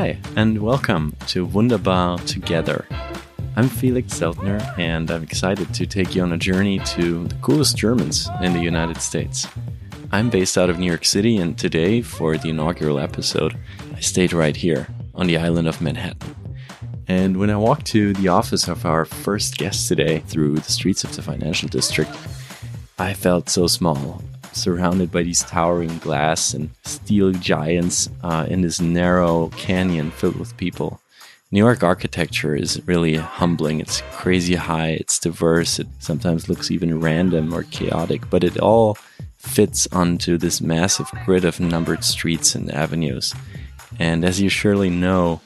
Hi, and welcome to Wunderbar Together. I'm Felix Zeltner, and I'm excited to take you on a journey to the coolest Germans in the United States. I'm based out of New York City, and today, for the inaugural episode, I stayed right here on the island of Manhattan. And when I walked to the office of our first guest today through the streets of the financial district, I felt so small, surrounded by these towering glass and steel giants uh, in this narrow canyon filled with people. New York architecture is really humbling. It's crazy high, it's diverse, it sometimes looks even random or chaotic, but it all fits onto this massive grid of numbered streets and avenues. And as you surely know,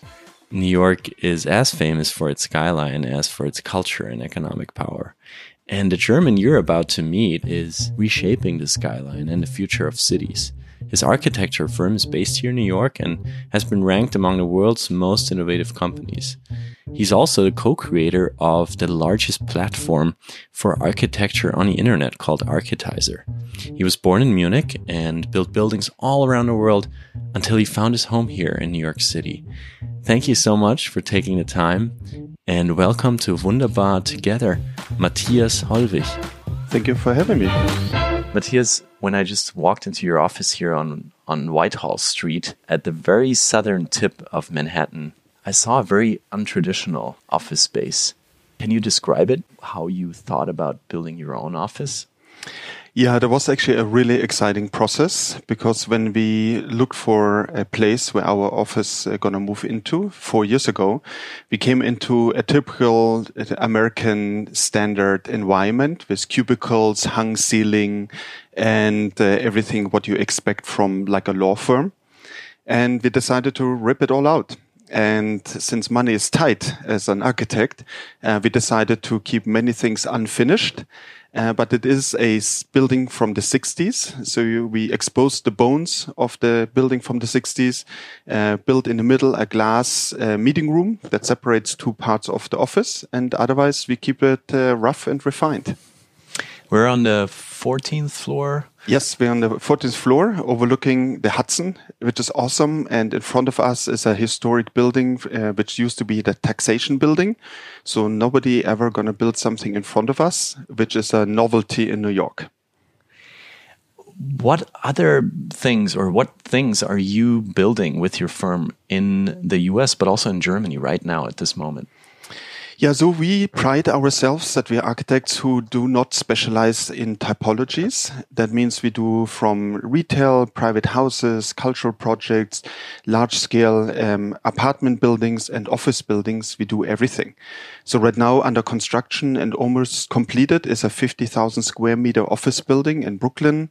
New York is as famous for its skyline as for its culture and economic power. And the German you're about to meet is reshaping the skyline and the future of cities. His architecture firm is based here in New York and has been ranked among the world's most innovative companies. He's also the co-creator of the largest platform for architecture on the internet called Architizer. He was born in Munich and built buildings all around the world until he found his home here in New York City. Thank you so much for taking the time and welcome to Wunderbar Together, Matthias Hollwich. Thank you for having me. Matthias, when I just walked into your office here on, on Whitehall Street at the very southern tip of Manhattan, I saw a very untraditional office space. Can you describe it, how you thought about building your own office? Yeah, there was actually a really exciting process because when we looked for a place where our office uh, gonna move into four years ago, we came into a typical uh, American standard environment with cubicles, hung ceiling, and uh, everything what you expect from like a law firm. And we decided to rip it all out. And since money is tight as an architect, uh, we decided to keep many things unfinished uh, but it is a building from the 60s. So you, we exposed the bones of the building from the 60s, uh, built in the middle a glass uh, meeting room that separates two parts of the office. And otherwise we keep it uh, rough and refined. We're on the 14th floor. Yes, we're on the 14th floor overlooking the Hudson, which is awesome. And in front of us is a historic building, uh, which used to be the taxation building. So nobody ever going to build something in front of us, which is a novelty in New York. What other things or what things are you building with your firm in the US, but also in Germany right now at this moment? Yeah, so we pride ourselves that we are architects who do not specialize in typologies. That means we do from retail, private houses, cultural projects, large scale um, apartment buildings and office buildings. We do everything. So right now under construction and almost completed is a 50,000 square meter office building in Brooklyn.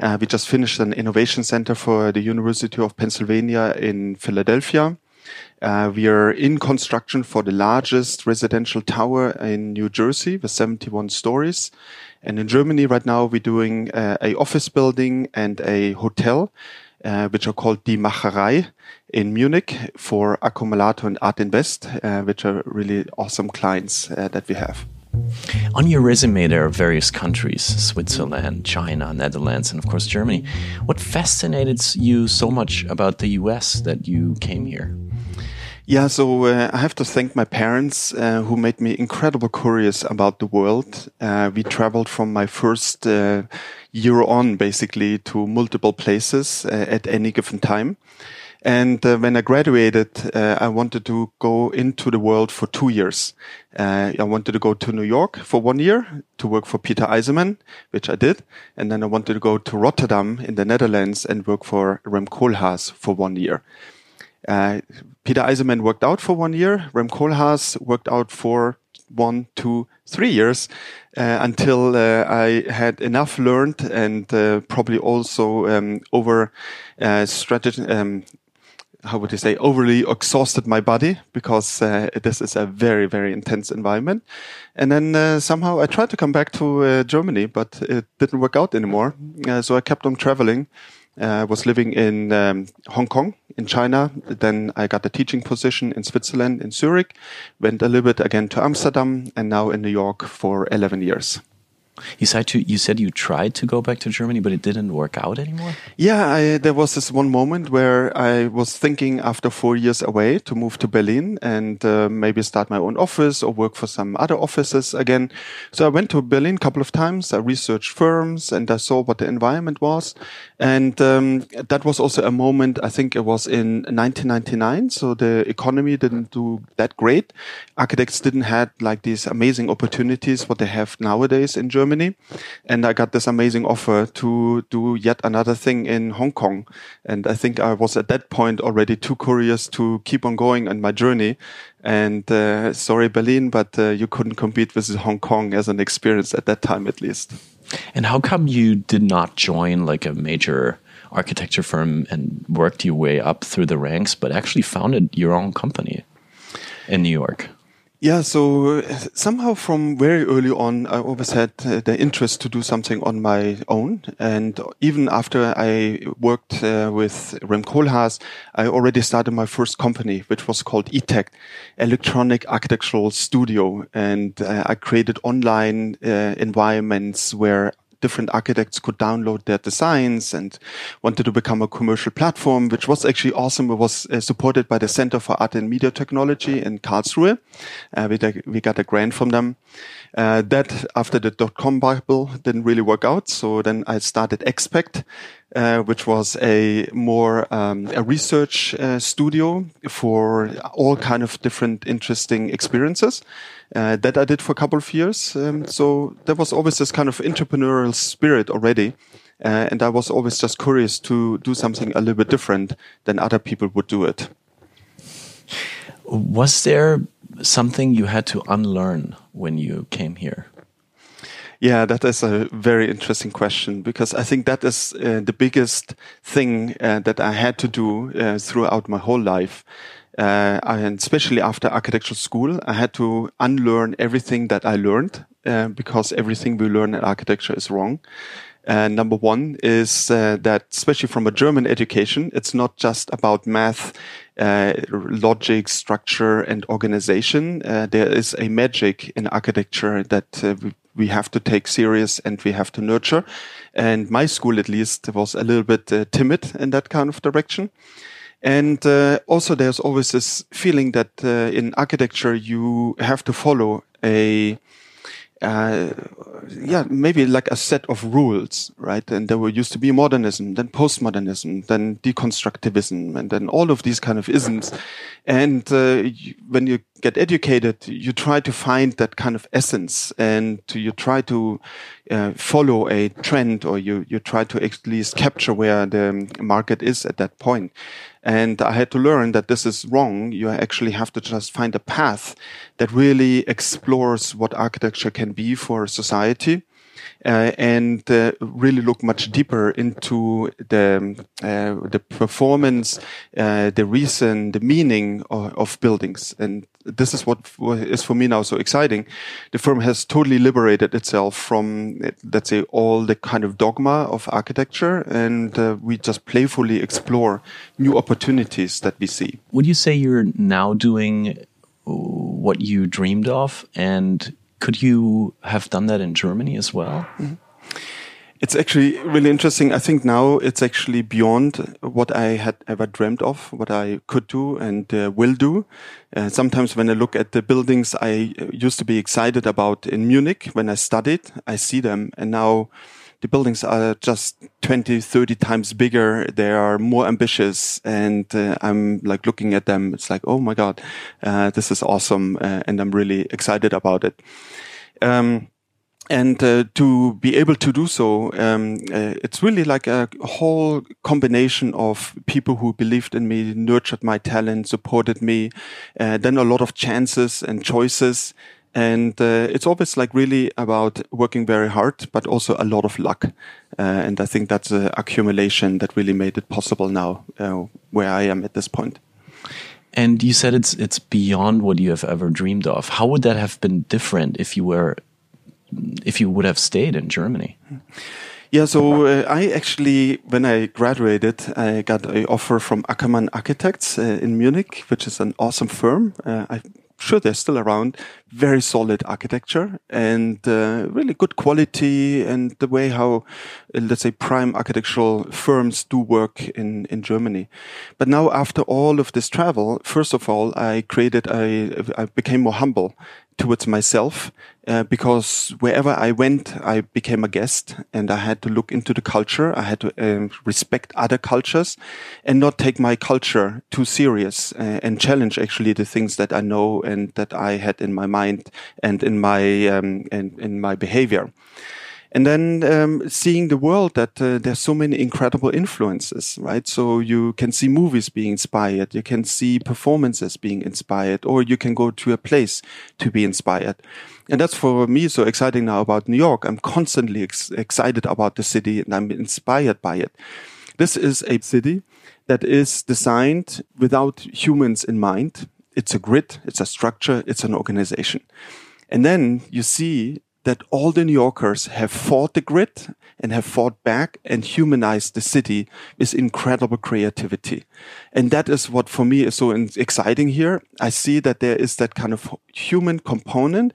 Uh, we just finished an innovation center for the University of Pennsylvania in Philadelphia. Uh, we are in construction for the largest residential tower in New Jersey with 71 stories. And in Germany right now, we're doing uh, a office building and a hotel, uh, which are called Die Macherei in Munich for Accumulata and Art Invest, uh, which are really awesome clients uh, that we have. On your resume, there are various countries Switzerland, China, Netherlands, and of course Germany. What fascinated you so much about the US that you came here? Yeah, so uh, I have to thank my parents uh, who made me incredible curious about the world. Uh, we traveled from my first uh, year on basically to multiple places uh, at any given time. And uh, when I graduated, I wanted to go into the world for two years. I wanted to go to New York for one year to work for Peter Eisenman, which I did. And then I wanted to go to Rotterdam in the Netherlands and work for Rem Koolhaas for one year. Uh, Peter Eisenman worked out for one year. Rem Koolhaas worked out for one, two, three years uh, until uh, I had enough learned and uh, probably also um, over uh, strategy. Um, how would you say overly exhausted my body because uh, this is a very very intense environment and then uh, somehow i tried to come back to germany but it didn't work out anymore so i kept on traveling uh, was living in um, Hong Kong, in China. Then I got a teaching position in Switzerland, in Zurich. Went a little bit again to Amsterdam, and now in New York for 11 years. You said to, you said you tried to go back to Germany, but it didn't work out anymore. Yeah, I, there was this one moment where I was thinking after four years away to move to Berlin and uh, maybe start my own office or work for some other offices again. So I went to Berlin a couple of times. I researched firms and I saw what the environment was, and um, that was also a moment. I think it was in 1999. So the economy didn't do that great. Architects didn't had like these amazing opportunities what they have nowadays in Germany. Germany. And I got this amazing offer to do yet another thing in Hong Kong. And I think I was at that point already too curious to keep on going on my journey. And uh, sorry, Berlin, but uh, you couldn't compete with Hong Kong as an experience at that time, at least. And how come you did not join like a major architecture firm and worked your way up through the ranks, but actually founded your own company in New York? Yeah, so somehow from very early on, I always had uh, the interest to do something on my own. And even after I worked uh, with Rem Koolhaas, I already started my first company, which was called ETEC, Electronic Architectural Studio. And uh, I created online uh, environments where different architects could download their designs and wanted to become a commercial platform, which was actually awesome. It was uh, supported by the Center for Art and Media Technology in Karlsruhe. Uh, we, we got a grant from them. Uh, that after the dot-com bubble didn't really work out. So then I started Expect, uh, which was a more um, a research uh, studio for all kind of different interesting experiences. Uh, that I did for a couple of years. Um, so there was always this kind of entrepreneurial spirit already. Uh, and I was always just curious to do something a little bit different than other people would do it. Was there something you had to unlearn when you came here? Yeah, that is a very interesting question because I think that is uh, the biggest thing uh, that I had to do uh, throughout my whole life. Uh, and especially after architectural school, I had to unlearn everything that I learned uh, because everything we learn in architecture is wrong. Uh, number one is that, especially from a German education, it's not just about math, uh, logic, structure, and organization. Uh, there is a magic in architecture that uh, we have to take serious and we have to nurture. And my school, at least, was a little bit uh, timid in that kind of direction. And also, there's always this feeling that in architecture you have to follow a uh, yeah, maybe like a set of rules, right? And there were used to be modernism, then postmodernism, then deconstructivism, and then all of these kind of isms. And uh, you, when you get educated, you try to find that kind of essence, and you try to uh, follow a trend, or you you try to at least capture where the market is at that point. And I had to learn that this is wrong. You actually have to just find a path that really explores what architecture can be for society. Uh, and uh, really look much deeper into the uh, the performance, uh, the reason, the meaning of, of, buildings, and this is what is for me now so exciting. The firm has totally liberated itself from, let's say, all the kind of dogma of architecture, and uh, we just playfully explore new opportunities that we see. Would you say you're now doing what you dreamed of, and could you have done that in Germany as well? Mm -hmm. It's actually really interesting. I think now it's actually beyond what I had ever dreamed of, what I could do and uh, will do. Uh, sometimes when I look at the buildings I uh, used to be excited about in Munich when I studied, I see them and now the buildings are just 20, 30 times bigger. They are more ambitious and uh, I'm like looking at them. It's like, oh my God, uh, this is awesome. Uh, and I'm really excited about it. Um, and uh, to be able to do so, um, uh, it's really like a whole combination of people who believed in me, nurtured my talent, supported me, uh, then a lot of chances and choices. And uh, it's always like really about working very hard, but also a lot of luck. Uh, and I think that's an accumulation that really made it possible now, uh, where I am at this point. And you said it's it's beyond what you have ever dreamed of. How would that have been different if you were if you would have stayed in Germany? Yeah, so uh, I actually, when I graduated, I got an offer from Ackermann Architects uh, in Munich, which is an awesome firm. Uh, I sure they're still around. Very solid architecture and uh, really good quality and the way how, uh, let's say, prime architectural firms do work in, in Germany. But now after all of this travel, first of all, I created, I, I became more humble towards myself uh, because wherever I went, I became a guest and I had to look into the culture. I had to um, respect other cultures and not take my culture too serious uh, and challenge actually the things that I know and that I had in my mind and in my um, in, in my behavior and then um, seeing the world that uh, there's so many incredible influences right? So you can see movies being inspired you can see performances being inspired or you can go to a place to be inspired. And that's for me so exciting now about new york. I'm constantly ex excited about the city and i'm inspired by it. This is a city that is designed without humans in mind. It's a grid it's a structure it's an organization. And then you see that all the New Yorkers have fought the grid and have fought back and humanized the city with incredible creativity. And that is what for me is so exciting here. I see that there is that kind of human component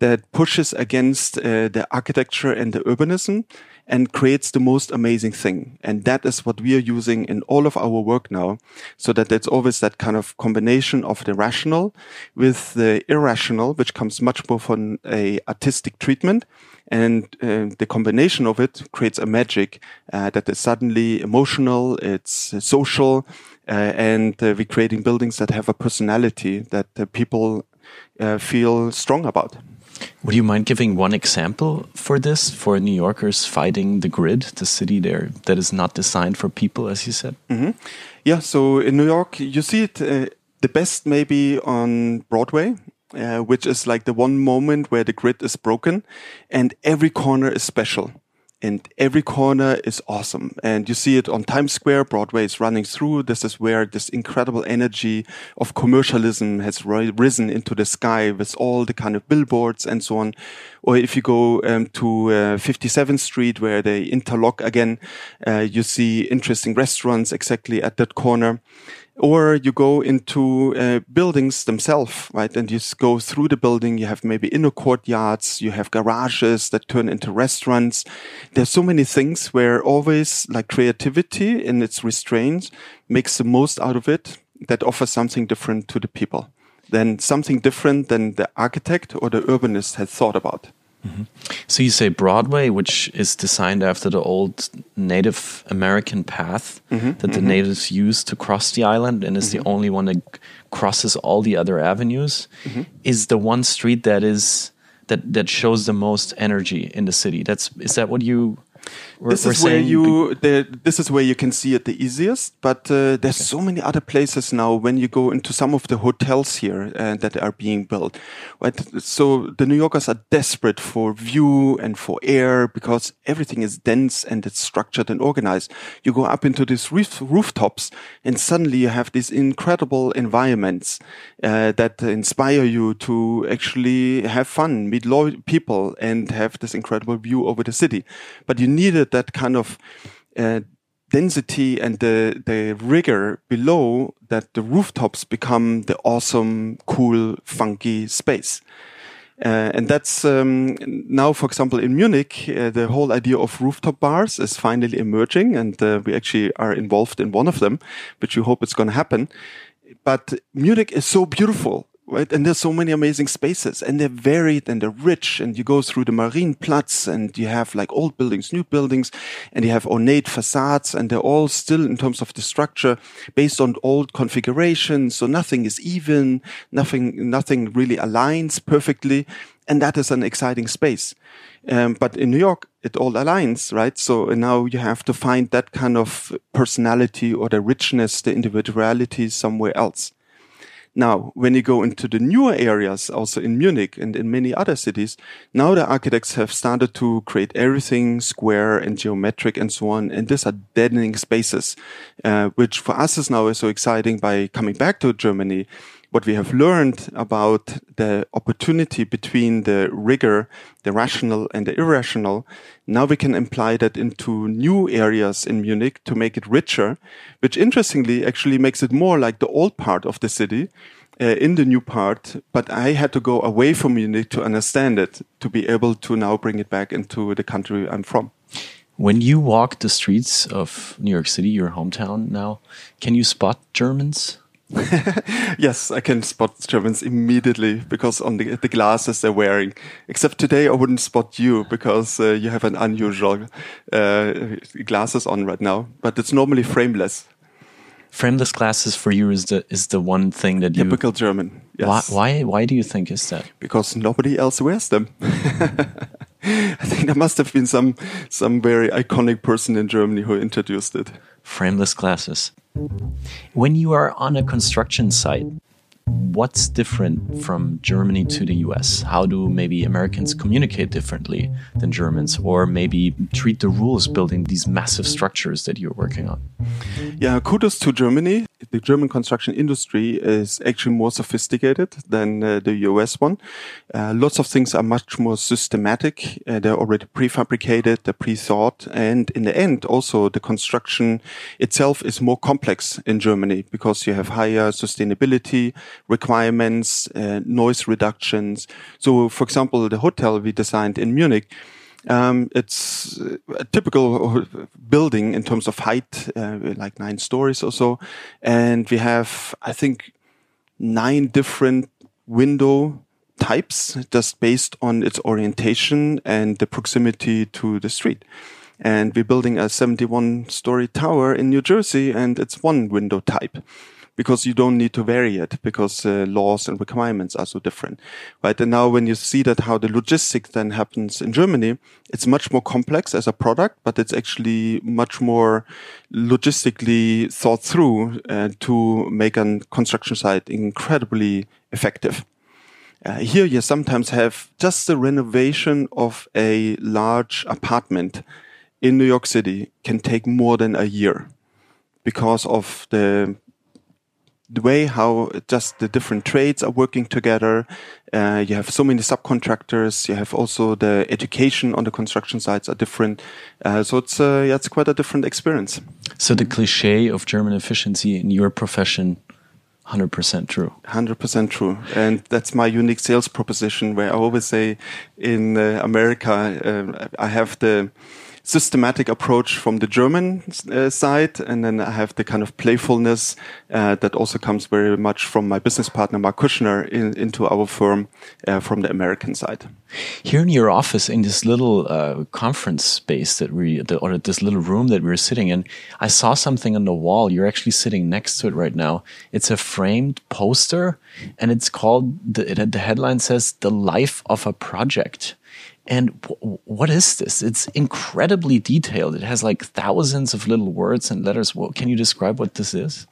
that pushes against uh, the architecture and the urbanism and creates the most amazing thing. And that is what we are using in all of our work now. So that it's always that kind of combination of the rational with the irrational, which comes much more from a artistic treatment. And uh, the combination of it creates a magic uh, that is suddenly emotional, it's social, uh, and uh, we're creating buildings that have a personality that people uh, feel strong about. Would you mind giving one example for this, for New Yorkers fighting the grid, the city there that is not designed for people, as you said? Mm -hmm. Yeah, so in New York, you see it uh, the best maybe on Broadway. Uh, which is like the one moment where the grid is broken and every corner is special and every corner is awesome. And you see it on Times Square. Broadway is running through. This is where this incredible energy of commercialism has risen into the sky with all the kind of billboards and so on. Or if you go um, to uh, 57th Street, where they interlock again, uh, you see interesting restaurants exactly at that corner or you go into uh, buildings themselves, right? And you go through the building. You have maybe inner courtyards. You have garages that turn into restaurants. There's so many things where always like creativity in its restraints makes the most out of it that offers something different to the people than something different than the architect or the urbanist had thought about. Mm -hmm. So you say Broadway, which is designed after the old Native American path mm -hmm. that the mm -hmm. natives used to cross the island, and is the mm-hmm. only one that crosses all the other avenues. Mm-hmm. Is the one street that is that that shows the most energy in the city? That's is that what you we're, this is where you the, this is where you can see it the easiest but uh, there's okay. so many other places now when you go into some of the hotels here uh, that are being built. Right so the new yorkers are desperate for view and for air because everything is dense and it's structured and organized. You go up into these roof, rooftops and suddenly you have these incredible environments uh, that inspire you to actually have fun meet people and have this incredible view over the city. But you needed that kind of uh, density and the, the rigor below that the rooftops become the awesome, cool, funky space. Uh, and that's um, now, for example, in Munich, uh, the whole idea of rooftop bars is finally emerging, and uh, we actually are involved in one of them, which we hope it's going to happen. But Munich is so beautiful right? And there's so many amazing spaces and they're varied and they're rich and you go through the Marienplatz and you have like old buildings, new buildings and you have ornate facades and they're all still in terms of the structure based on old configurations. So nothing is even, nothing, nothing really aligns perfectly. And that is an exciting space. Um, but in New York, it all aligns, right? So now you have to find that kind of personality or the richness, the individuality somewhere else. Now, when you go into the newer areas, also in Munich and in many other cities, now the architects have started to create everything square and geometric and so on. And these are deadening spaces, uh, which for us is now so exciting by coming back to Germany what we have learned about the opportunity between the rigor, the rational and the irrational, now we can apply that into new areas in Munich to make it richer, which interestingly actually makes it more like the old part of the city uh, in the new part, but I had to go away from Munich to understand it, to be able to now bring it back into the country I'm from. When you walk the streets of New York City, your hometown now, can you spot Germans? yes, I can spot Germans immediately because on the, the glasses they're wearing. Except today, I wouldn't spot you because uh, you have an unusual uh, glasses on right now. But it's normally frameless. Frameless glasses for you is the is the one thing that you typical German. Yes. Why, why why do you think is that? Because nobody else wears them. I think there must have been some some very iconic person in Germany who introduced it. Frameless glasses. When you are on a construction site, what's different from Germany to the US? How do maybe Americans communicate differently than Germans, or maybe treat the rules building these massive structures that you're working on? Yeah, kudos to Germany. The German construction industry is actually more sophisticated than uh, the US one. Uh, lots of things are much more systematic. Uh, they're already prefabricated, they're pre-thought, and in the end, also the construction itself is more complex in Germany because you have higher sustainability, requirements, uh, noise reductions. So, for example, the hotel we designed in Munich, um, it's a typical building in terms of height, uh, like nine stories or so. And we have, I think, nine different window types just based on its orientation and the proximity to the street. And we're building a 71 story tower in New Jersey and it's one window type because you don't need to vary it because uh, laws and requirements are so different, right? And now when you see that how the logistics then happens in Germany, it's much more complex as a product, but it's actually much more logistically thought through uh, to make a construction site incredibly effective. Uh, here you sometimes have just the renovation of a large apartment in New York City can take more than a year because of the the way how just the different trades are working together. Uh, you have so many subcontractors. You have also the education on the construction sites are different. Uh, so it's uh, yeah, it's quite a different experience. So the cliche of German efficiency in your profession. 100% true. 100% true. And that's my unique sales proposition where I always say in uh, America, uh, I have the, systematic approach from the German uh, side, and then I have the kind of playfulness uh, that also comes very much from my business partner Marc Kushner in, into our firm uh, from the American side. Here in your office, in this little uh, conference space that we, the, or this little room that we we're sitting in, I saw something on the wall. You're actually sitting next to it right now. It's a framed poster, and it's called the, the headline says "The Life of a Project." And what is this? It's incredibly detailed. It has like thousands of little words and letters. Well, can you describe what this is?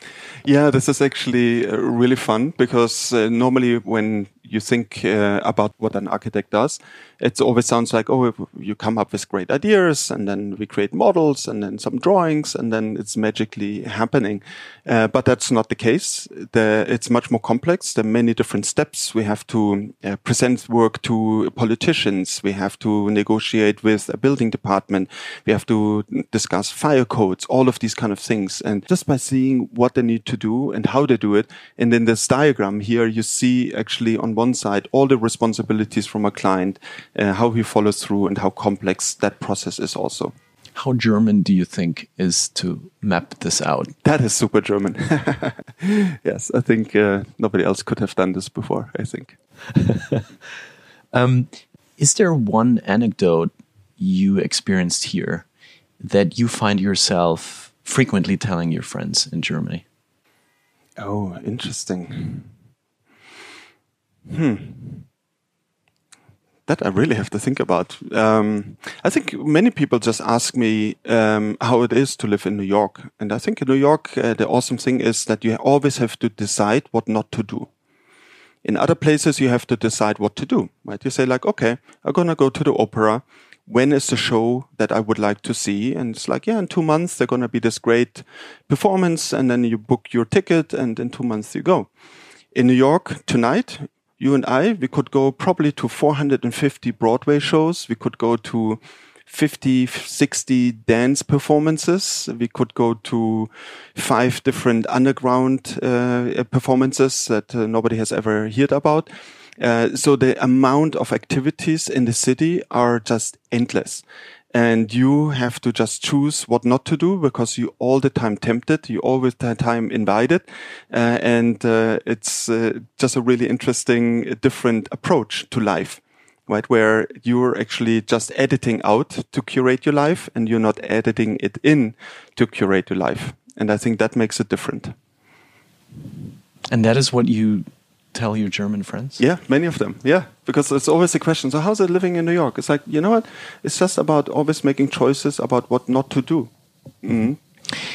Yeah, this is actually uh, really fun because uh, normally when you think uh, about what an architect does, it always sounds like, oh, you come up with great ideas and then we create models and then some drawings and then it's magically happening. Uh, but that's not the case. The, it's much more complex. There are many different steps. We have to uh, present work to politicians. We have to negotiate with a building department. We have to discuss fire codes, all of these kind of things. And just by seeing what they need to do and how they do it. And in this diagram here, you see actually on one side all the responsibilities from a client uh, how he follows through and how complex that process is also. How German do you think is to map this out? That is super German. yes, I think uh, nobody else could have done this before, I think. um, is there one anecdote you experienced here that you find yourself frequently telling your friends in Germany? Oh, interesting. Hmm that I really have to think about. Um, I think many people just ask me um, how it is to live in New York, and I think in New York uh, the awesome thing is that you always have to decide what not to do. In other places, you have to decide what to do. Right? You say like, okay, I'm gonna go to the opera. When is the show that I would like to see? And it's like, yeah, in two months they're gonna be this great performance, and then you book your ticket, and in two months you go. In New York tonight, you and I, we could go probably to 450 Broadway shows. We could go to 50, 60 dance performances. We could go to five different underground uh, performances that uh, nobody has ever heard about. Uh, so the amount of activities in the city are just endless. And you have to just choose what not to do because you all the time tempted, you always the time invited. Uh, and uh, it's uh, just a really interesting, different approach to life right? Where you're actually just editing out to curate your life and you're not editing it in to curate your life. And I think that makes it different. And that is what you tell your German friends? Yeah, many of them. Yeah, because it's always a question. So, how's it living in New York? It's like, you know what? It's just about always making choices about what not to do. Mm -hmm.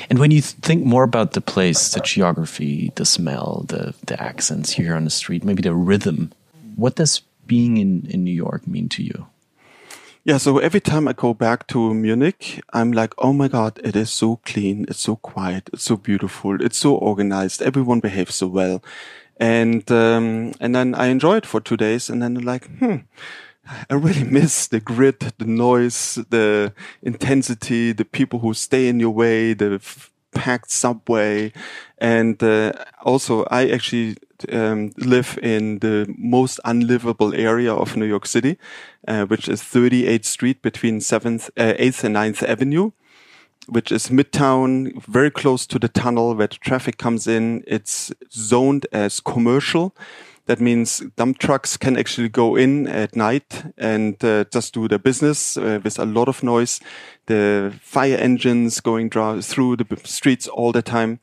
And when you think more about the place, the geography, the smell, the, the accents here on the street, maybe the rhythm, what does being in, in New York mean to you? Yeah, so every time I go back to Munich, I'm like, oh my God, it is so clean, it's so quiet, it's so beautiful, it's so organized, everyone behaves so well and um, and then I enjoyed it for two days, and then like, hmm, I really miss the grit, the noise, the intensity, the people who stay in your way, the packed subway, and uh, also I actually um, live in the most unlivable area of New York City, uh, which is 38th Street between 7th, uh, 8th and 9th Avenue which is midtown, very close to the tunnel where the traffic comes in. It's zoned as commercial. That means dump trucks can actually go in at night and uh, just do their business uh, with a lot of noise. The fire engines going through the streets all the time.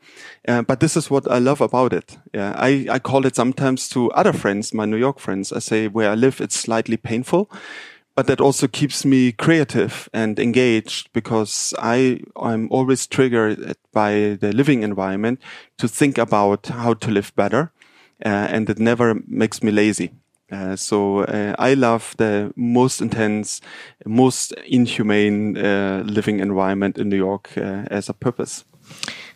Uh, but this is what I love about it. Yeah, I, I call it sometimes to other friends, my New York friends. I say where I live, it's slightly painful but that also keeps me creative and engaged because I I'm always triggered by the living environment to think about how to live better, uh, and it never makes me lazy. Uh, so uh, I love the most intense, most inhumane uh, living environment in New York uh, as a purpose.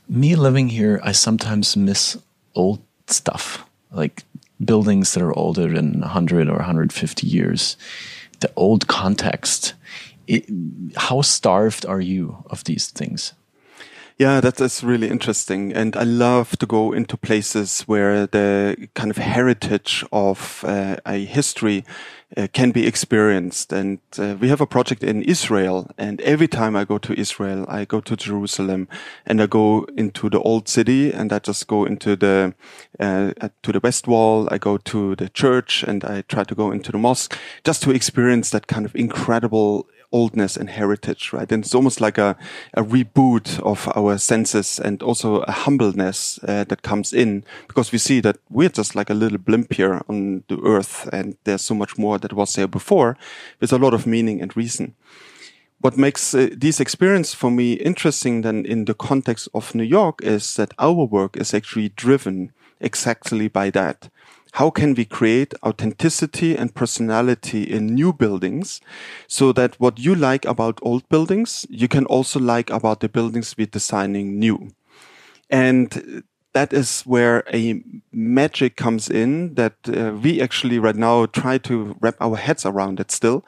Me living here, I sometimes miss old stuff like buildings that are older than 100 or 150 years the old context. It, how starved are you of these things? Yeah, that is really interesting. And I love to go into places where the kind of heritage of uh, a history uh, can be experienced. And uh, we have a project in Israel. And every time I go to Israel, I go to Jerusalem and I go into the old city and I just go into the, uh, to the West Wall. I go to the church and I try to go into the mosque just to experience that kind of incredible oldness and heritage, right? And it's almost like a, a reboot of our senses and also a humbleness uh, that comes in because we see that we're just like a little blimp here on the earth and there's so much more that was there before with a lot of meaning and reason. What makes uh, these experiences for me interesting then in the context of New York is that our work is actually driven exactly by that how can we create authenticity and personality in new buildings so that what you like about old buildings, you can also like about the buildings we're designing new. And that is where a magic comes in that uh, we actually right now try to wrap our heads around it still.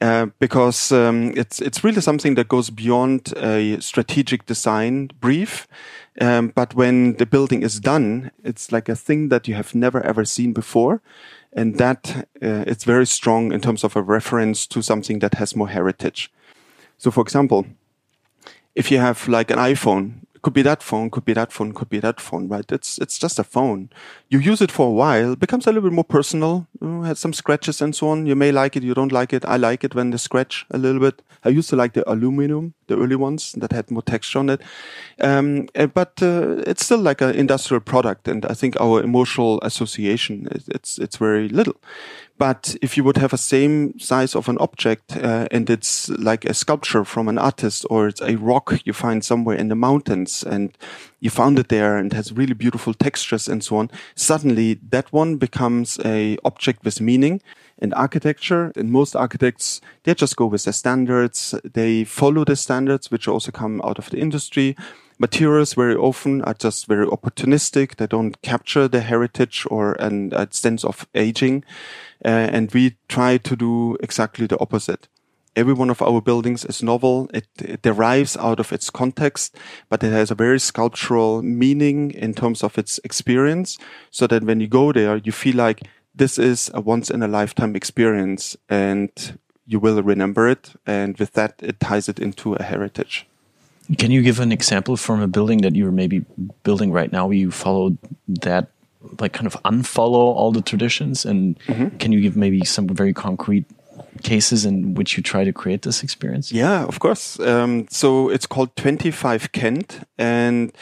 Uh, because um, it's it's really something that goes beyond a strategic design brief um, but when the building is done, it's like a thing that you have never ever seen before. And that uh, it's very strong in terms of a reference to something that has more heritage. So, for example, if you have like an iPhone, could be that phone, could be that phone, could be that phone, right? It's it's just a phone. You use it for a while, becomes a little bit more personal. You has some scratches and so on. You may like it, you don't like it. I like it when they scratch a little bit. I used to like the aluminum, the early ones that had more texture on it. Um, eh, but uh, it's still like an industrial product, and I think our emotional association it's it's very little. But if you would have a same size of an object uh, and it's like a sculpture from an artist or it's a rock you find somewhere in the mountains and you found it there and has really beautiful textures and so on, suddenly that one becomes a object with meaning. In architecture, and most architects, they just go with the standards. They follow the standards, which also come out of the industry materials very often are just very opportunistic. They don't capture the heritage or an, a sense of aging. Uh, and we try to do exactly the opposite. Every one of our buildings is novel. It, it, derives out of its context, but it has a very sculptural meaning in terms of its experience. So that when you go there, you feel like this is a once in a lifetime experience and you will remember it. And with that, it ties it into a heritage. Can you give an example from a building that you're maybe building right now you followed that, like kind of unfollow all the traditions? And mm -hmm. can you give maybe some very concrete cases in which you try to create this experience? Yeah, of course. Um, so it's called 25 Kent, and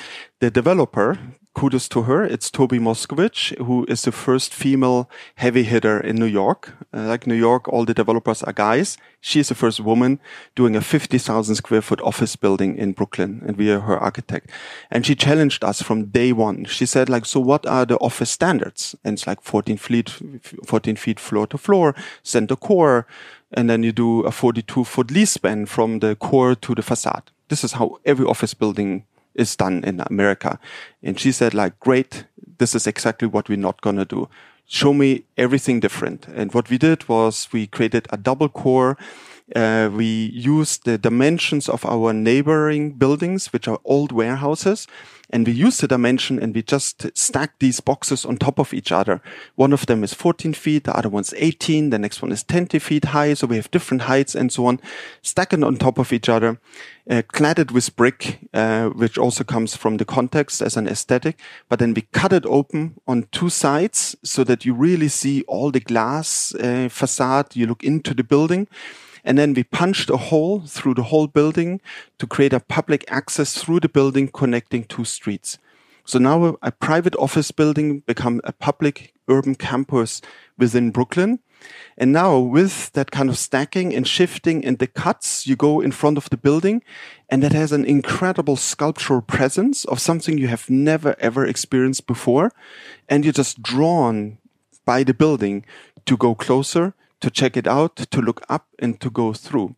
the developer, kudos to her. It's Toby Moskovits, who is the first female heavy hitter in New York. Uh, like New York, all the developers are guys. She is the first woman doing a 50,000 square foot office building in Brooklyn, and we are her architect. And she challenged us from day one. She said, like, so what are the office standards? And it's like 14 feet, 14 feet floor to floor, center core, and then you do a 42 foot lease span from the core to the facade. This is how every office building is done in America. And she said like, great, this is exactly what we're not going to do. Show me everything different. And what we did was we created a double core. Uh, we used the dimensions of our neighboring buildings, which are old warehouses, and we use the dimension and we just stack these boxes on top of each other. One of them is 14 feet, the other one's 18, the next one is 20 feet high. So we have different heights and so on, stacked on top of each other, uh, cladded with brick, uh, which also comes from the context as an aesthetic. But then we cut it open on two sides so that you really see all the glass uh, facade. You look into the building and then we punched a hole through the whole building to create a public access through the building connecting two streets. So now a, private office building become a public urban campus within Brooklyn. And now with that kind of stacking and shifting and the cuts, you go in front of the building and that has an incredible sculptural presence of something you have never ever experienced before. And you're just drawn by the building to go closer to check it out, to look up and to go through.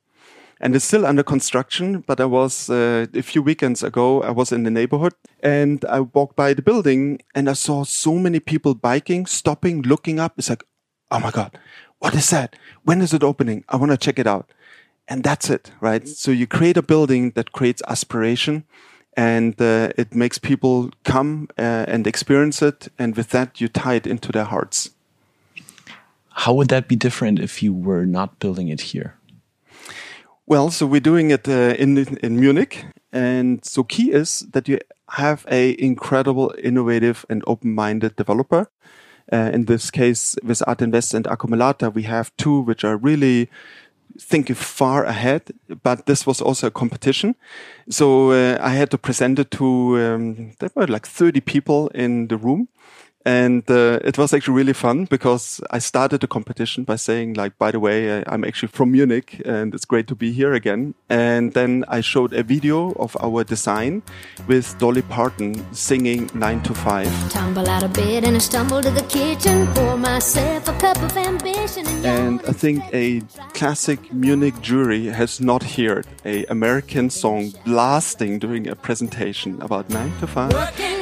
And it's still under construction, but I was, uh, a few weekends ago, I was in the neighborhood and I walked by the building and I saw so many people biking, stopping, looking up. It's like, oh my God, what is that? When is it opening? I want to check it out. And that's it, right? So you create a building that creates aspiration and uh, it makes people come uh, and experience it. And with that, you tie it into their hearts. How would that be different if you were not building it here? Well, so we're doing it uh, in in Munich, and so key is that you have a incredible, innovative, and open-minded developer. Uh, in this case, with Art Invest and Accumulata, we have two which are really thinking far ahead. But this was also a competition, so uh, I had to present it to um, there were like thirty people in the room, and uh, it was actually really fun because I started the competition by saying, like, by the way, I'm actually from Munich and it's great to be here again. And then I showed a video of our design with Dolly Parton singing 9 to 5. Tumble out of bed and I stumble to the kitchen, pour myself a cup of ambition. And, and I think a classic Munich jury has not heard a American song blasting during a presentation about 9 to 5. Working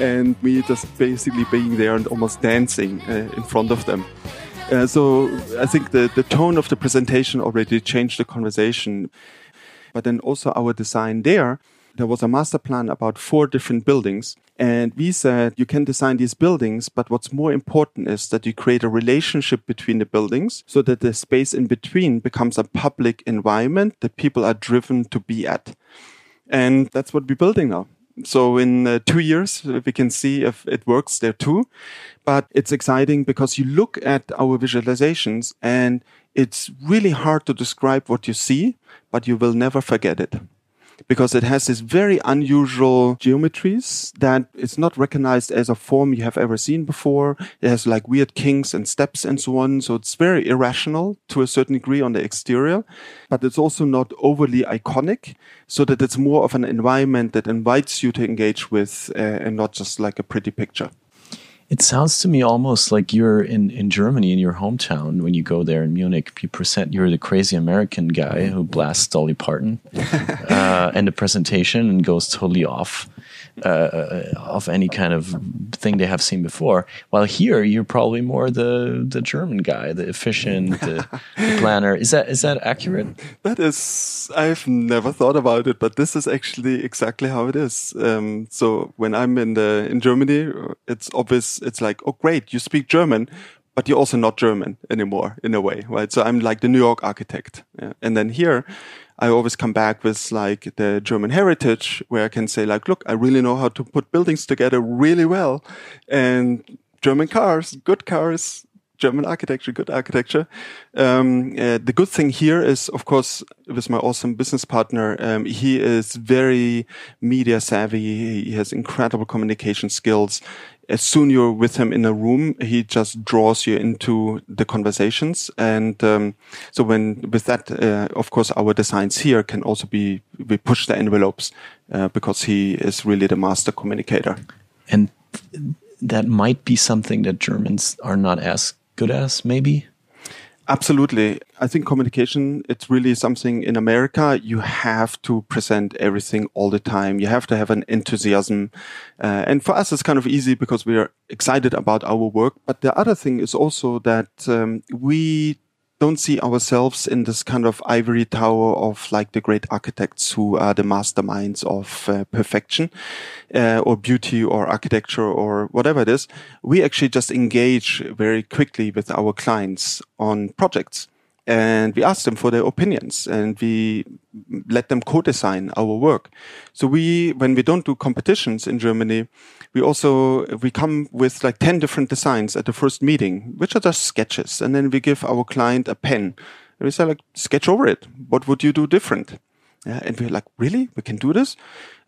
and me just basically being there and almost dancing uh, in front of them. Uh, so I think the, the tone of the presentation already changed the conversation. But then also our design there, there was a master plan about four different buildings. And we said you can design these buildings, but what's more important is that you create a relationship between the buildings so that the space in between becomes a public environment that people are driven to be at. And that's what we're building now. So in uh, two years, we can see if it works there too. But it's exciting because you look at our visualizations and it's really hard to describe what you see, but you will never forget it because it has this very unusual geometries that it's not recognized as a form you have ever seen before. It has like weird kinks and steps and so on. So it's very irrational to a certain degree on the exterior, but it's also not overly iconic so that it's more of an environment that invites you to engage with uh, and not just like a pretty picture. It sounds to me almost like you're in, in Germany, in your hometown, when you go there in Munich. You present, you're the crazy American guy who blasts Dolly Parton uh, and the presentation and goes totally off uh, of any kind of thing they have seen before. While here, you're probably more the the German guy, the efficient, the, the planner. Is that is that accurate? That is. I've never thought about it, but this is actually exactly how it is. Um, so when I'm in the in Germany, it's obvious. It's like, oh, great, you speak German but you're also not German anymore in a way, right? So I'm like the New York architect. Yeah. And then here, I always come back with like the German heritage where I can say like, look, I really know how to put buildings together really well and German cars, good cars, German architecture, good architecture. Um, uh, the good thing here is, of course, with my awesome business partner, um, he is very media savvy. He has incredible communication skills as soon you're with him in a room, he just draws you into the conversations. And um, so when with that, uh, of course, our designs here can also be we push the envelopes uh, because he is really the master communicator. And that might be something that Germans are not as good as, maybe. Absolutely. I think communication, it's really something in America. You have to present everything all the time. You have to have an enthusiasm. Uh, and for us, it's kind of easy because we are excited about our work. But the other thing is also that um, we don't see ourselves in this kind of ivory tower of like the great architects who are the masterminds of uh, perfection uh, or beauty or architecture or whatever it is. We actually just engage very quickly with our clients on projects and we ask them for their opinions and we let them co-design our work. So we, when we don't do competitions in Germany, we also, we come with like 10 different designs at the first meeting, which are just sketches. And then we give our client a pen and we say like, sketch over it. What would you do different? Yeah, and we're like, really? We can do this?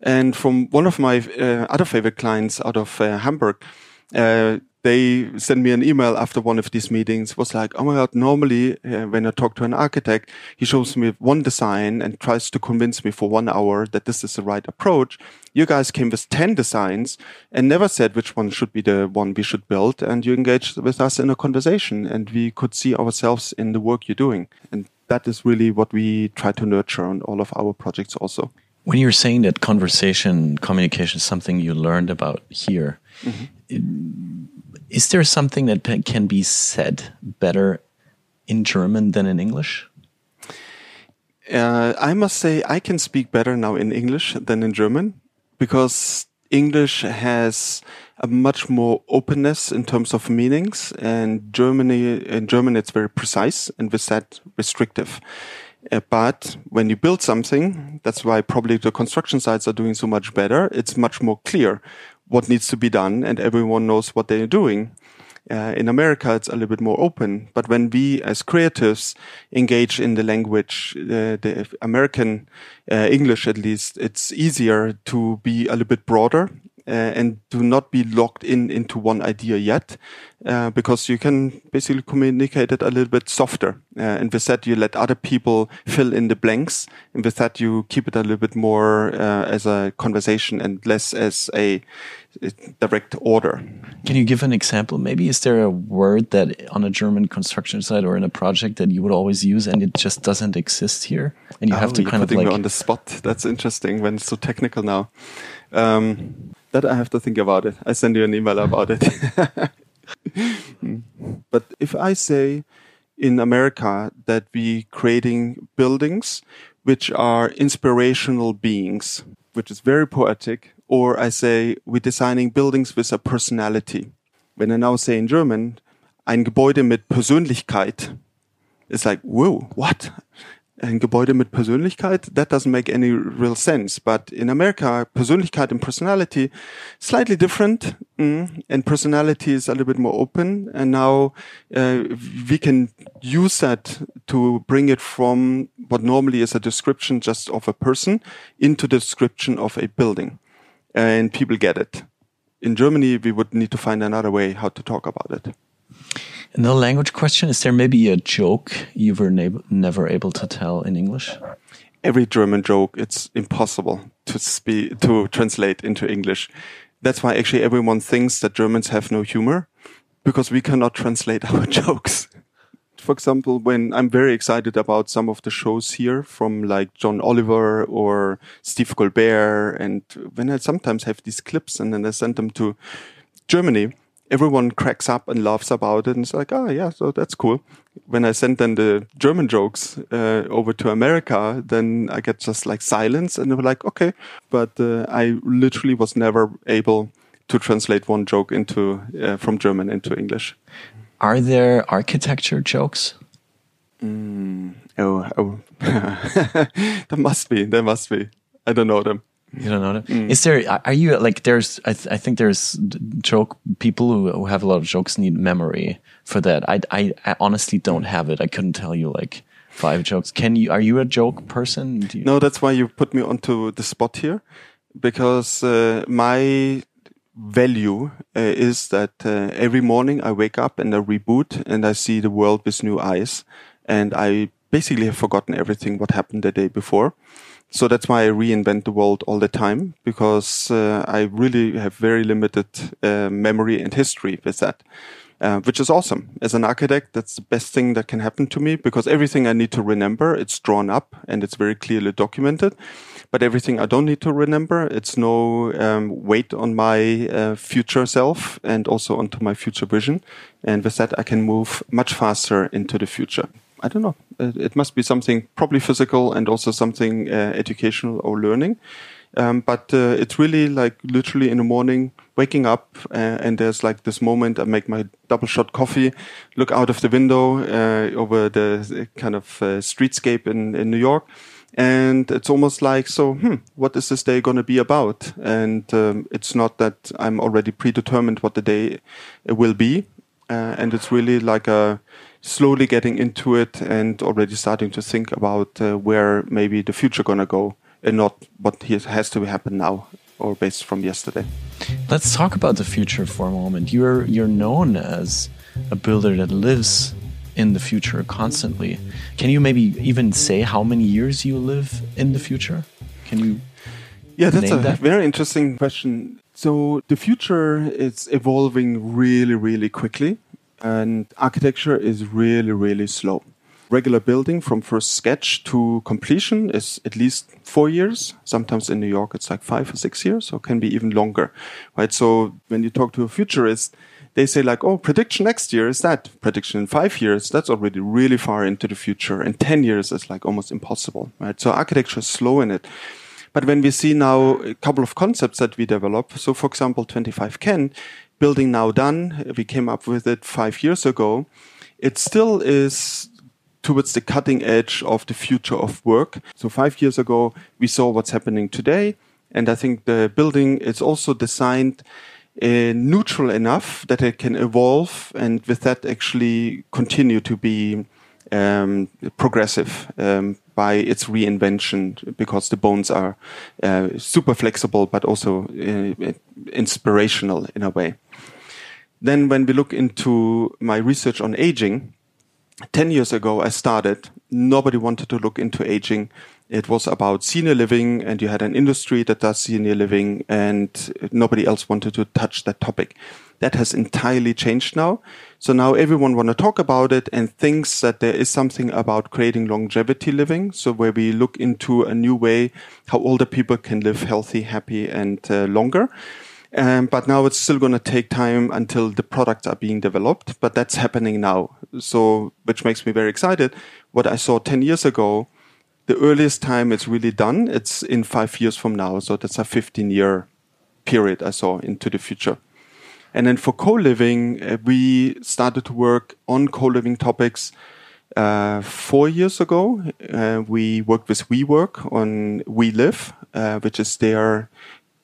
And from one of my uh, other favorite clients out of uh, Hamburg, uh, they sent me an email after one of these meetings was like oh my god normally uh, when i talk to an architect he shows me one design and tries to convince me for one hour that this is the right approach. You guys came with 10 designs and never said which one should be the one we should build and you engaged with us in a conversation and we could see ourselves in the work you're doing. And that is really what we try to nurture on all of our projects also. When you're saying that conversation communication is something you learned about here mm -hmm. it, is there something that can be said better in German than in English? Uh, I must say I can speak better now in English than in German because English has a much more openness in terms of meanings, and Germany in German it's very precise and with that restrictive. Uh, but when you build something, that's why probably the construction sites are doing so much better. It's much more clear what needs to be done and everyone knows what they're doing. Uh, in America, it's a little bit more open. But when we as creatives engage in the language, uh, the American uh, English at least, it's easier to be a little bit broader and do not be locked in into one idea yet, uh, because you can basically communicate it a little bit softer. Uh, and with that, you let other people fill in the blanks, and with that, you keep it a little bit more uh, as a conversation and less as a, a direct order. Can you give an example? Maybe is there a word that on a German construction site or in a project that you would always use and it just doesn't exist here, and you oh, have to kind of like on the spot. That's interesting when it's so technical now. Um, that I have to think about it. I send you an email about it. but if I say in America that we creating buildings which are inspirational beings, which is very poetic, or I say we're designing buildings with a personality. When I now say in German, ein Gebäude mit Persönlichkeit, it's like, whoa, what? Ein Gebäude mit Persönlichkeit, that doesn't make any real sense. But in America, Persönlichkeit and personality, slightly different. Mm, and personality is a little bit more open. And now uh, we can use that to bring it from what normally is a description just of a person into the description of a building. And people get it. In Germany, we would need to find another way how to talk about it. No language question. Is there maybe a joke you were never able to tell in English? Every German joke, it's impossible to speak to translate into English. That's why actually everyone thinks that Germans have no humor because we cannot translate our jokes. For example, when I'm very excited about some of the shows here from like John Oliver or Steve Colbert, and when I sometimes have these clips and then I send them to Germany, everyone cracks up and laughs about it and it's like, oh yeah, so that's cool. When I send then the German jokes uh, over to America, then I get just like silence and they're like, okay. But uh, I literally was never able to translate one joke into uh, from German into English. Are there architecture jokes? Mm, oh, oh. there must be. There must be. I don't know them. You don't know that. Mm. Is there? Are you like? There's. I, th I think there's joke people who, who have a lot of jokes need memory for that. I, I, I honestly don't have it. I couldn't tell you like five jokes. Can you? Are you a joke person? No, that's why you put me onto the spot here, because uh, my value uh, is that uh, every morning I wake up and I reboot and I see the world with new eyes, and I basically have forgotten everything what happened the day before so that's why I reinvent the world all the time because uh, I really have very limited uh, memory and history with that. Uh, which is awesome. As an architect, that's the best thing that can happen to me because everything I need to remember, it's drawn up and it's very clearly documented. But everything I don't need to remember, it's no um, weight on my uh, future self and also onto my future vision. And with that, I can move much faster into the future. I don't know. It must be something probably physical and also something uh, educational or learning. Um, but uh, it's really like literally in the morning, waking up, uh, and there's like this moment. I make my double shot coffee, look out of the window uh, over the kind of uh, streetscape in, in New York, and it's almost like, so, hmm, what is this day going to be about? And um, it's not that I'm already predetermined what the day will be, uh, and it's really like a slowly getting into it and already starting to think about uh, where maybe the future gonna go and not what has to happen now or based from yesterday. Let's talk about the future for a moment. You're you're known as a builder that lives in the future constantly. Can you maybe even say how many years you live in the future? Can you? Yeah, that's a that? very interesting question. So the future is evolving really, really quickly and architecture is really, really slow. Regular building from first sketch to completion is at least four years. Sometimes in New York, it's like five or six years, or can be even longer, right? So when you talk to a futurist, they say like, oh, prediction next year is that. Prediction in five years, that's already really far into the future. And 10 years is like almost impossible, right? So architecture is slow in it. But when we see now a couple of concepts that we develop, so for example, 25 Kent, building now done, we came up with it five years ago. It still is towards the cutting edge of the future of work. So five years ago, we saw what's happening today. And I think the building is also designed uh, neutral enough that it can evolve and with that actually continue to be um, progressive um, by its reinvention because the bones are uh, super flexible but also uh, inspirational in a way. Then when we look into my research on aging, 10 years ago I started, nobody wanted to look into aging. It was about senior living and you had an industry that does senior living and nobody else wanted to touch that topic. That has entirely changed now. So now everyone want to talk about it and thinks that there is something about creating longevity living. So where we look into a new way how older people can live healthy, happy and uh, longer. Um, but now it's still going to take time until the products are being developed, but that's happening now. So, which makes me very excited. What I saw 10 years ago, the earliest time it's really done, it's in five years from now. So that's a 15 year period I saw into the future. And then for co-living, uh, we started to work on co-living topics uh, four years ago. Uh, we worked with WeWork on WeLive, uh, which is their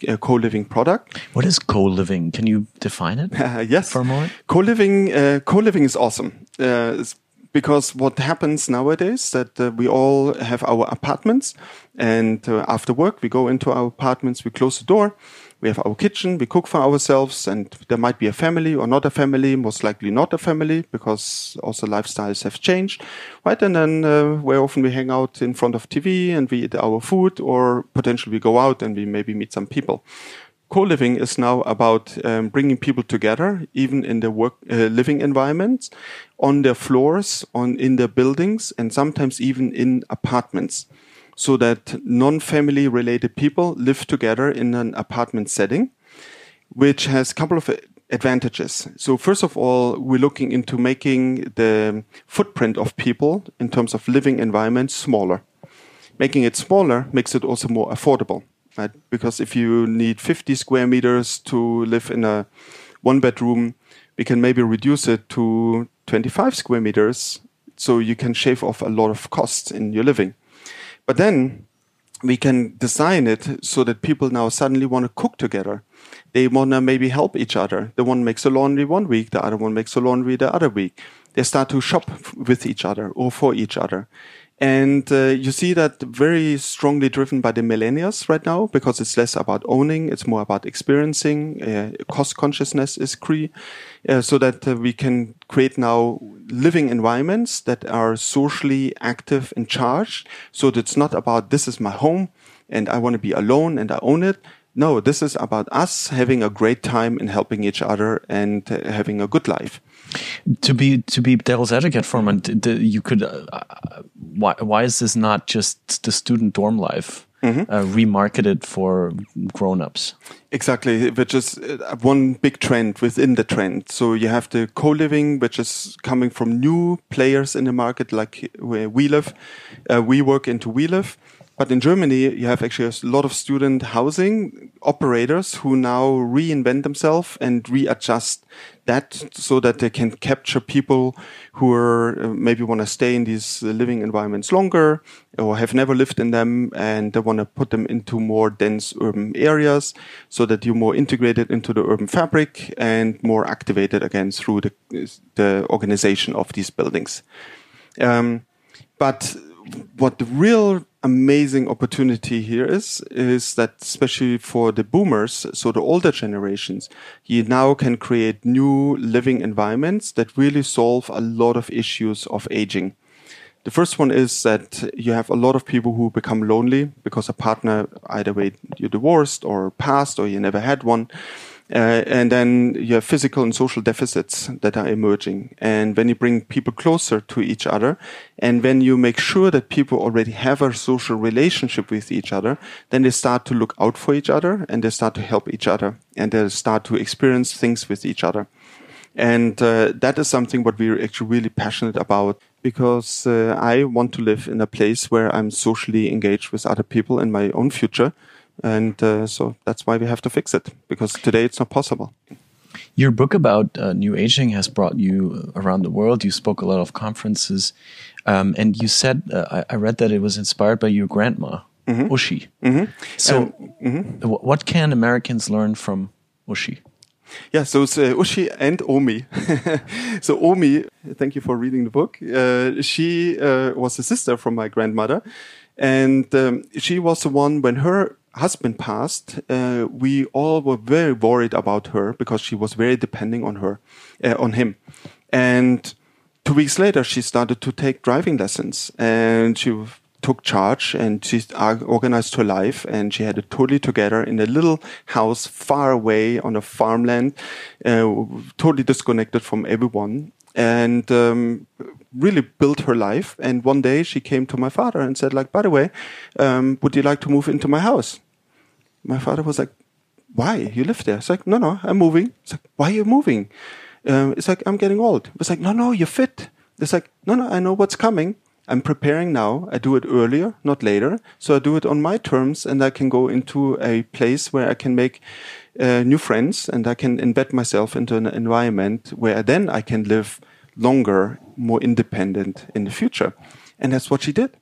uh, co-living product. What is co-living? Can you define it? yes. For a moment. Co-living, uh, co-living is awesome. Uh, because what happens nowadays that uh, we all have our apartments and uh, after work we go into our apartments we close the door we have our kitchen, we cook for ourselves, and there might be a family or not a family, most likely not a family, because also lifestyles have changed, right? And then uh, where often we hang out in front of TV and we eat our food, or potentially we go out and we maybe meet some people. co-living is now about um, bringing people together, even in their work uh, living environments, on their floors, on in their buildings, and sometimes even in apartments, so that non-family related people live together in an apartment setting, which has a couple of advantages. So first of all, we're looking into making the footprint of people in terms of living environments smaller. Making it smaller makes it also more affordable, right? Because if you need 50 square meters to live in a one bedroom, we can maybe reduce it to 25 square meters so you can shave off a lot of costs in your living. But then we can design it so that people now suddenly want to cook together they want to maybe help each other. The one makes the laundry one week, the other one makes the laundry the other week. They start to shop with each other or for each other. And uh, you see that very strongly driven by the millennials right now because it's less about owning, it's more about experiencing. Uh, cost consciousness is key, uh, so that uh, we can create now living environments that are socially active and charged. So that it's not about this is my home and I want to be alone and I own it. No, this is about us having a great time and helping each other and uh, having a good life. To be to be devil's advocate for a moment, you could. Uh, uh, why why is this not just the student dorm life? Mm -hmm. uh, remarketed for grown-ups exactly which is uh, one big trend within the trend so you have the co-living which is coming from new players in the market like where we live uh, WeWork into WeLive but in Germany, you have actually a lot of student housing operators who now reinvent themselves and readjust that so that they can capture people who are uh, maybe want to stay in these living environments longer or have never lived in them and they want to put them into more dense urban areas so that you're more integrated into the urban fabric and more activated again through the, the organization of these buildings. Um, but what the real amazing opportunity here is is that especially for the boomers so the older generations you now can create new living environments that really solve a lot of issues of aging. The first one is that you have a lot of people who become lonely because a partner either way you're divorced or passed or you never had one uh, and then you have physical and social deficits that are emerging. And when you bring people closer to each other, and when you make sure that people already have a social relationship with each other, then they start to look out for each other and they start to help each other and they start to experience things with each other. And uh, that is something what we're actually really passionate about because uh, I want to live in a place where I'm socially engaged with other people in my own future and uh, so that's why we have to fix it because today it's not possible. Your book about uh, new aging has brought you around the world. You spoke a lot of conferences, um, and you said uh, I, I, read that it was inspired by your grandma, mm -hmm. Uschi. Mm -hmm. So, mm -hmm. what can Americans learn from Uschi? Yeah, so it's uh, Uschi and Omi. so Omi, thank you for reading the book. Uh, she uh, was a sister from my grandmother, and um, she was the one when her husband passed, uh, we all were very worried about her because she was very depending on her, uh, on him. And two weeks later, she started to take driving lessons and she took charge and she organized her life and she had it totally together in a little house far away on a farmland, uh, totally disconnected from everyone and um, really built her life. And one day she came to my father and said, like, by the way, um, would you like to move into my house? My father was like, why? You live there. It's like, no, no, I'm moving. It's like, why are you moving? Um, it's like, I'm getting old. It's like, no, no, you're fit. It's like, no, no, I know what's coming. I'm preparing now. I do it earlier, not later. So I do it on my terms and I can go into a place where I can make uh, new friends and I can embed myself into an environment where then I can live longer, more independent in the future. And that's what she did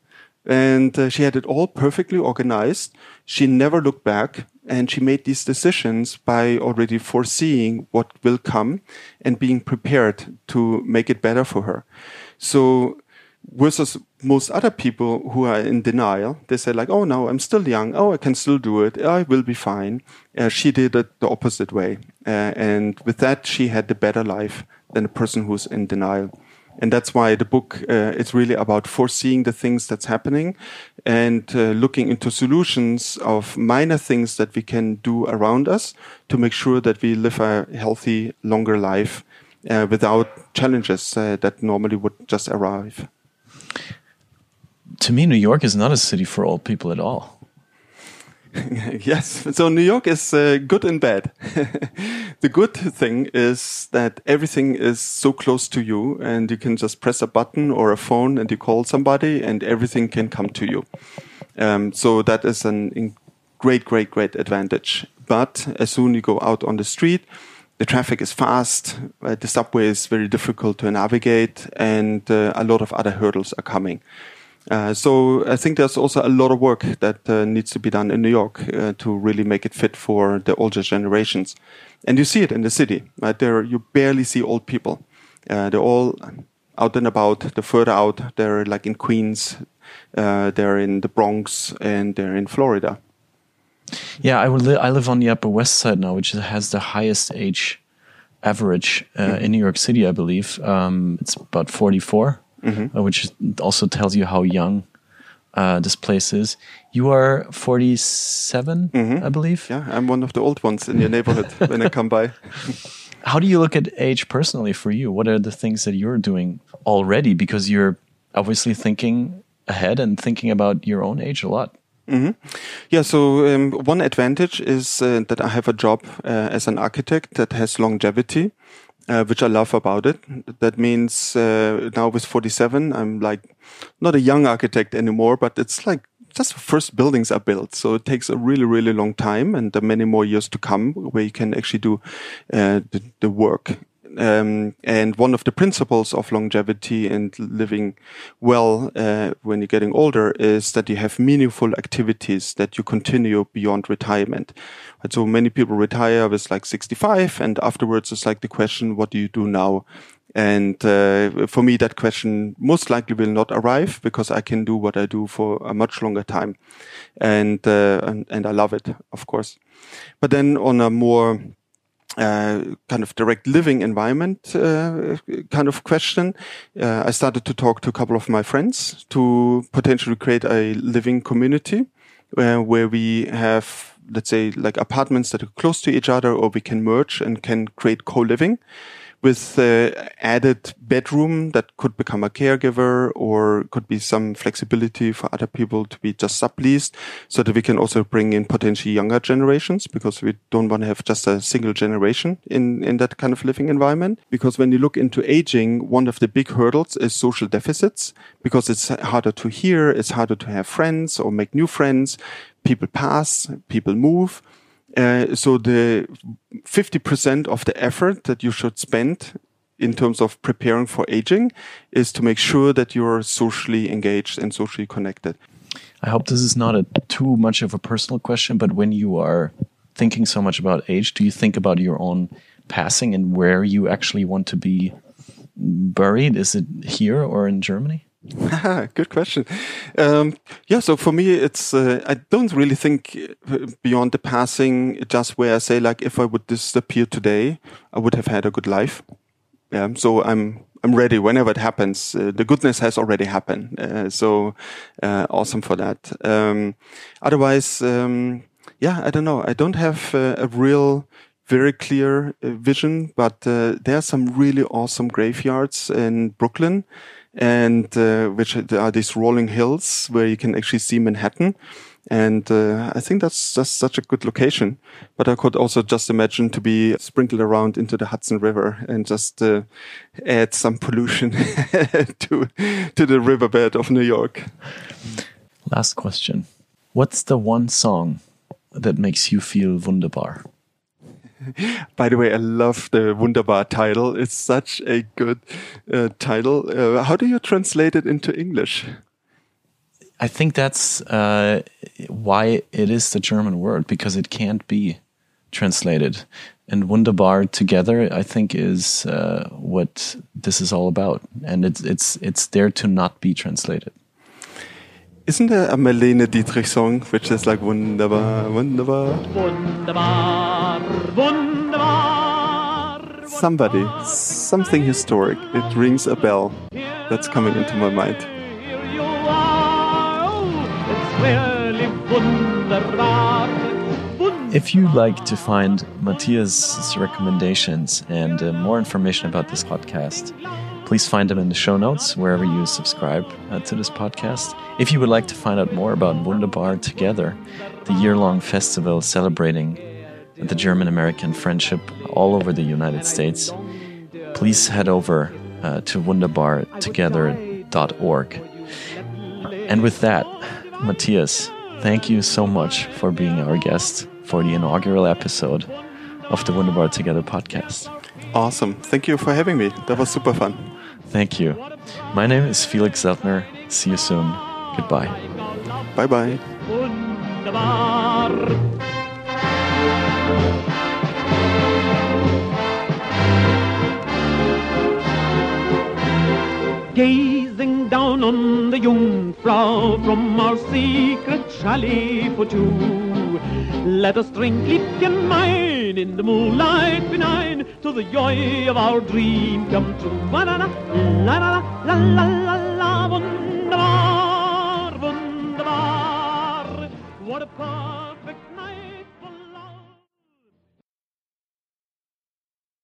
and uh, she had it all perfectly organized. She never looked back and she made these decisions by already foreseeing what will come and being prepared to make it better for her. So versus most other people who are in denial, they say like, "Oh no, I'm still young. Oh, I can still do it. I will be fine." Uh, she did it the opposite way, uh, and with that, she had the better life than a person who's in denial and that's why the book uh, is really about foreseeing the things that's happening and uh, looking into solutions of minor things that we can do around us to make sure that we live a healthy, longer life uh, without challenges uh, that normally would just arrive. To me, New York is not a city for old people at all. yes, so New York is uh, good and bad. the good thing is that everything is so close to you, and you can just press a button or a phone and you call somebody, and everything can come to you. Um, so that is a great, great, great advantage. But as soon you go out on the street, the traffic is fast, uh, the subway is very difficult to navigate, and uh, a lot of other hurdles are coming. Uh, so I think there's also a lot of work that uh, needs to be done in New York uh, to really make it fit for the older generations. And you see it in the city. Right? There, you barely see old people. Uh, they're all out and about. They're further out. They're like in Queens. Uh, they're in the Bronx, and they're in Florida. Yeah, I, li I live on the Upper West Side now, which has the highest age average uh, in New York City, I believe. Um, it's about 44 mm-hmm. uh, which also tells you how young uh, this place is. You are 47, mm-hmm. I believe. Yeah, I'm one of the old ones in your neighborhood when I come by. How do you look at age personally for you? What are the things that you're doing already? Because you're obviously thinking ahead and thinking about your own age a lot. Mm-hmm. Yeah, so um, one advantage is uh, that I have a job uh, as an architect that has longevity uh, which I love about it. That means uh, now with 47, I'm like not a young architect anymore, but it's like just the first buildings are built. So it takes a really, really long time and many more years to come where you can actually do uh, the, the work um, and one of the principles of longevity and living well uh, when you're getting older is that you have meaningful activities that you continue beyond retirement. And so many people retire with like 65, and afterwards it's like the question, what do you do now? And uh, for me, that question most likely will not arrive because I can do what I do for a much longer time, and uh, and, and I love it, of course. But then on a more uh, kind of direct living environment uh, kind of question. Uh, I started to talk to a couple of my friends to potentially create a living community uh, where we have, let's say, like apartments that are close to each other, or we can merge and can create co-living with uh, added bedroom that could become a caregiver or could be some flexibility for other people to be just subleased so that we can also bring in potentially younger generations because we don't want to have just a single generation in, in that kind of living environment. Because when you look into aging, one of the big hurdles is social deficits because it's harder to hear, it's harder to have friends or make new friends. People pass, people move. Uh, so the 50% of the effort that you should spend in terms of preparing for aging is to make sure that you're socially engaged and socially connected. I hope this is not a too much of a personal question, but when you are thinking so much about age, do you think about your own passing and where you actually want to be buried? Is it here or in Germany? Good question. Um, yeah, so for me, it's uh, I don't really think uh, beyond the passing. Just where I say like, if I would disappear today, I would have had a good life. Yeah, so I'm I'm ready whenever it happens. Uh, the goodness has already happened, uh, so uh, awesome for that. Um, otherwise, um, yeah, I don't know. I don't have uh, a real very clear vision, but there are some really awesome graveyards in Brooklyn and uh, which are these rolling hills where you can actually see Manhattan. And uh, I think that's just such a good location. But I could also just imagine to be sprinkled around into the Hudson River and just uh, add some pollution to to the riverbed of New York. Last question: What's the one song that makes you feel wunderbar? By the way, I love the Wunderbar title. It's such a good uh, title. Uh, how do you translate it into English? I think that's uh, why it is the German word because it can't be translated. And Wunderbar together, I think, is uh, what this is all about, and it's it's it's there to not be translated. Isn't there a Marlene Dietrich song which is like wunderbar, wunderbar? Wunderbar, wunderbar. Somebody, something historic. It rings a bell. That's coming into my mind. really wunderbar. If you'd like to find Matthias' recommendations and uh, more information about this podcast, please find them in the show notes wherever you subscribe uh, to this podcast. If you would like to find out more about Wunderbar Together, the year long festival celebrating the German American friendship all over the United States, please head over uh, to wunderbartogether.org. And with that, Matthias, thank you so much for being our guest for the inaugural episode of the Wunderbar Together podcast. Awesome. Thank you for having me. That was super fun. Thank you. My name is Felix Zeltner. See you soon. Goodbye. Bye bye. Gazing down on the Jungfrau from our secret chalet for two. Let us drink Liebchen mine in the moonlight benign to the joy of our dream come true. La la la la la la la la la wunderbar, wunderbar. What a part.